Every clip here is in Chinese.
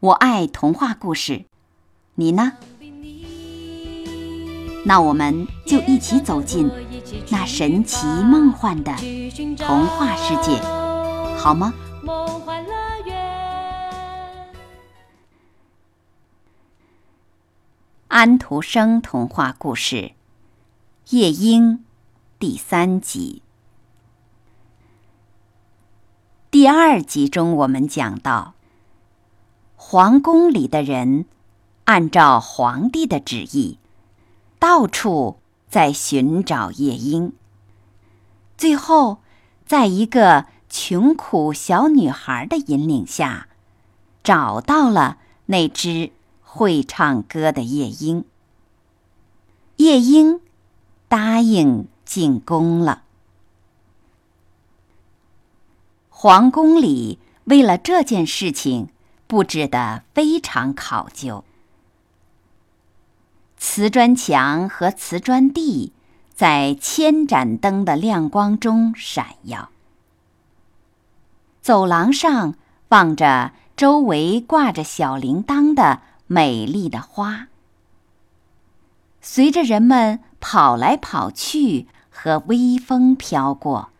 我爱童话故事，你呢？那我们就一起走进那神奇梦幻的童话世界，好吗？安徒生童话故事《夜莺》第三集。第二集中，我们讲到，皇宫里的人按照皇帝的旨意，到处在寻找夜莺。最后，在一个穷苦小女孩的引领下，找到了那只会唱歌的夜莺。夜莺答应进宫了。皇宫里为了这件事情布置的非常考究，瓷砖墙和瓷砖地在千盏灯的亮光中闪耀。走廊上放着周围挂着小铃铛的美丽的花，随着人们跑来跑去和微风飘过，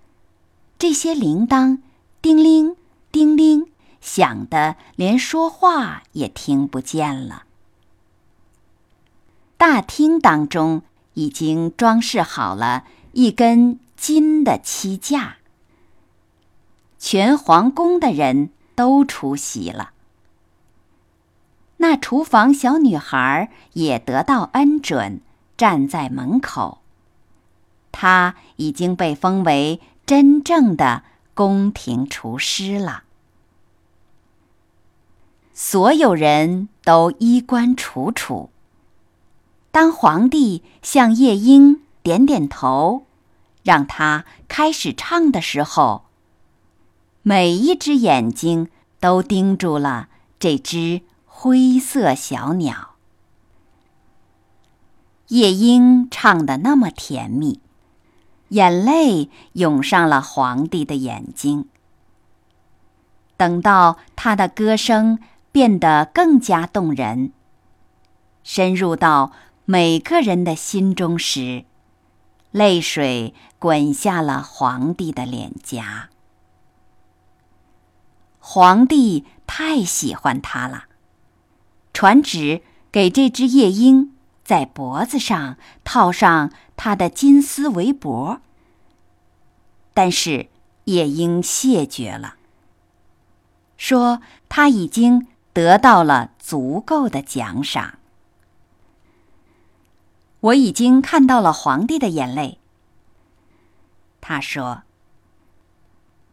这些铃铛。叮铃，叮铃，响得连说话也听不见了。大厅当中已经装饰好了一根金的漆架，全皇宫的人都出席了。那厨房小女孩也得到恩准，站在门口。她已经被封为真正的。宫廷厨师了，所有人都衣冠楚楚。当皇帝向夜莺点点头，让他开始唱的时候，每一只眼睛都盯住了这只灰色小鸟。夜莺唱的那么甜蜜。眼泪涌上了皇帝的眼睛。等到他的歌声变得更加动人，深入到每个人的心中时，泪水滚下了皇帝的脸颊。皇帝太喜欢他了，传旨给这只夜莺。在脖子上套上他的金丝围脖，但是夜莺谢绝了，说他已经得到了足够的奖赏。我已经看到了皇帝的眼泪，他说：“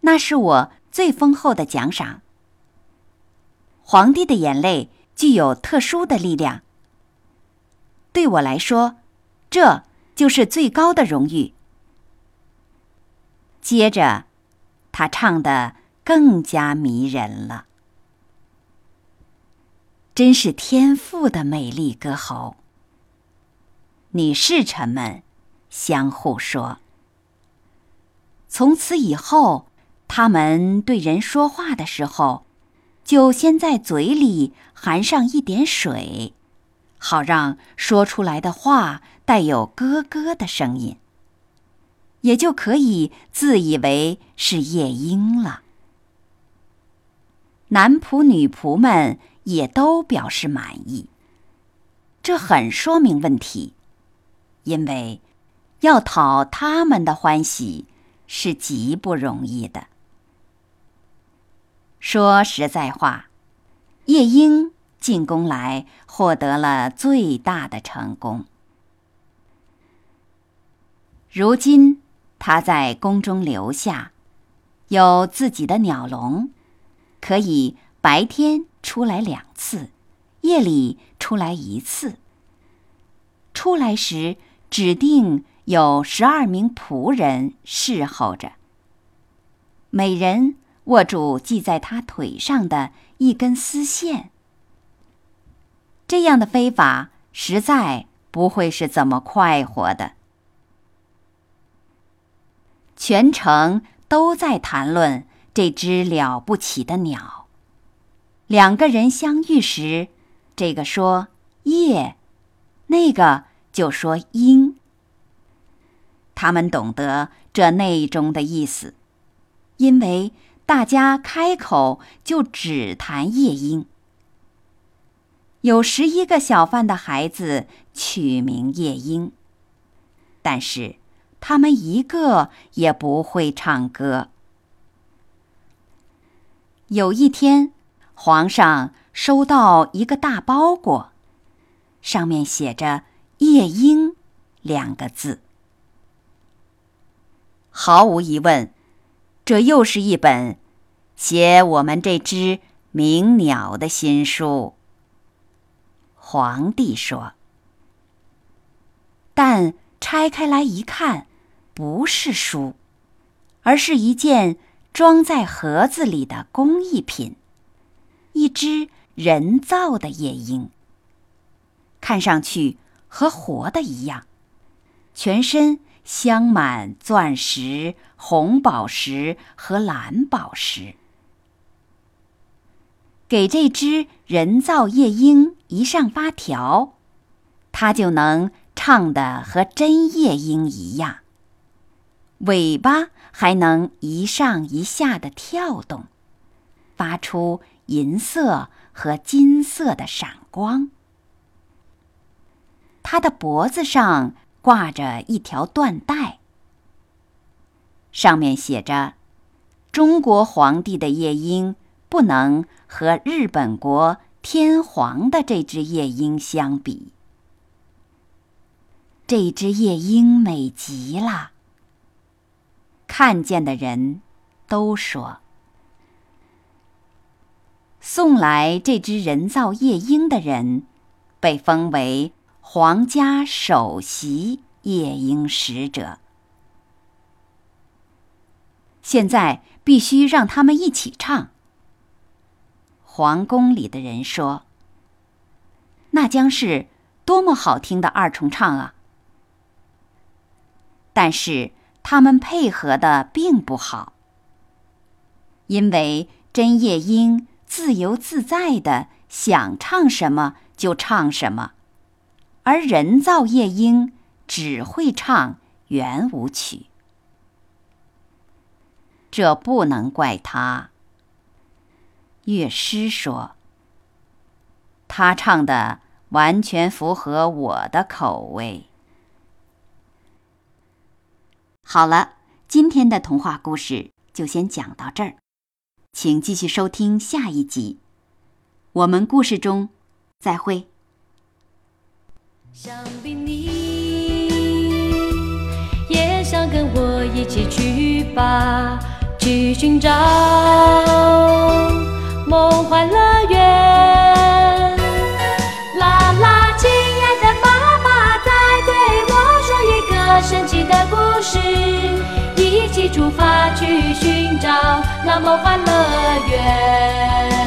那是我最丰厚的奖赏。皇帝的眼泪具有特殊的力量。”对我来说，这就是最高的荣誉。接着，他唱得更加迷人了，真是天赋的美丽歌喉。女侍臣们相互说：“从此以后，他们对人说话的时候，就先在嘴里含上一点水。”好让说出来的话带有咯咯的声音，也就可以自以为是夜莺了。男仆、女仆们也都表示满意。这很说明问题，因为要讨他们的欢喜是极不容易的。说实在话，夜莺。进宫来，获得了最大的成功。如今他在宫中留下，有自己的鸟笼，可以白天出来两次，夜里出来一次。出来时，指定有十二名仆人侍候着，每人握住系在他腿上的一根丝线。这样的飞法实在不会是怎么快活的。全城都在谈论这只了不起的鸟。两个人相遇时，这个说“夜”，那个就说“鹰”。他们懂得这内中的意思，因为大家开口就只谈夜莺。有十一个小贩的孩子取名夜莺，但是。他们一个也不会唱歌。有一天，皇上收到一个大包裹，上面写着“夜莺”两个字。毫无疑问，这又是一本写我们这只鸣鸟的新书。皇帝说，但。拆开来一看，不是书，而是一件装在盒子里的工艺品——一只人造的夜莺。看上去和活的一样，全身镶满钻石、红宝石和蓝宝石。给这只人造夜莺一上发条，它就能。唱的和真夜莺一样，尾巴还能一上一下的跳动，发出银色和金色的闪光。它的脖子上挂着一条缎带，上面写着：“中国皇帝的夜莺不能和日本国天皇的这只夜莺相比。”这只夜莺美极了。看见的人都说，送来这只人造夜莺的人，被封为皇家首席夜莺使者。现在必须让他们一起唱。皇宫里的人说：“那将是多么好听的二重唱啊！”但是他们配合的并不好，因为真夜莺自由自在的想唱什么就唱什么，而人造夜莺只会唱圆舞曲。这不能怪他。乐师说：“他唱的完全符合我的口味。”好了，今天的童话故事就先讲到这儿，请继续收听下一集。我们故事中再会。想必你也想跟我一起去吧，去寻找梦幻乐园。啦啦，亲爱的妈妈在对我说一个神奇的故是，一起出发去寻找那梦幻乐园。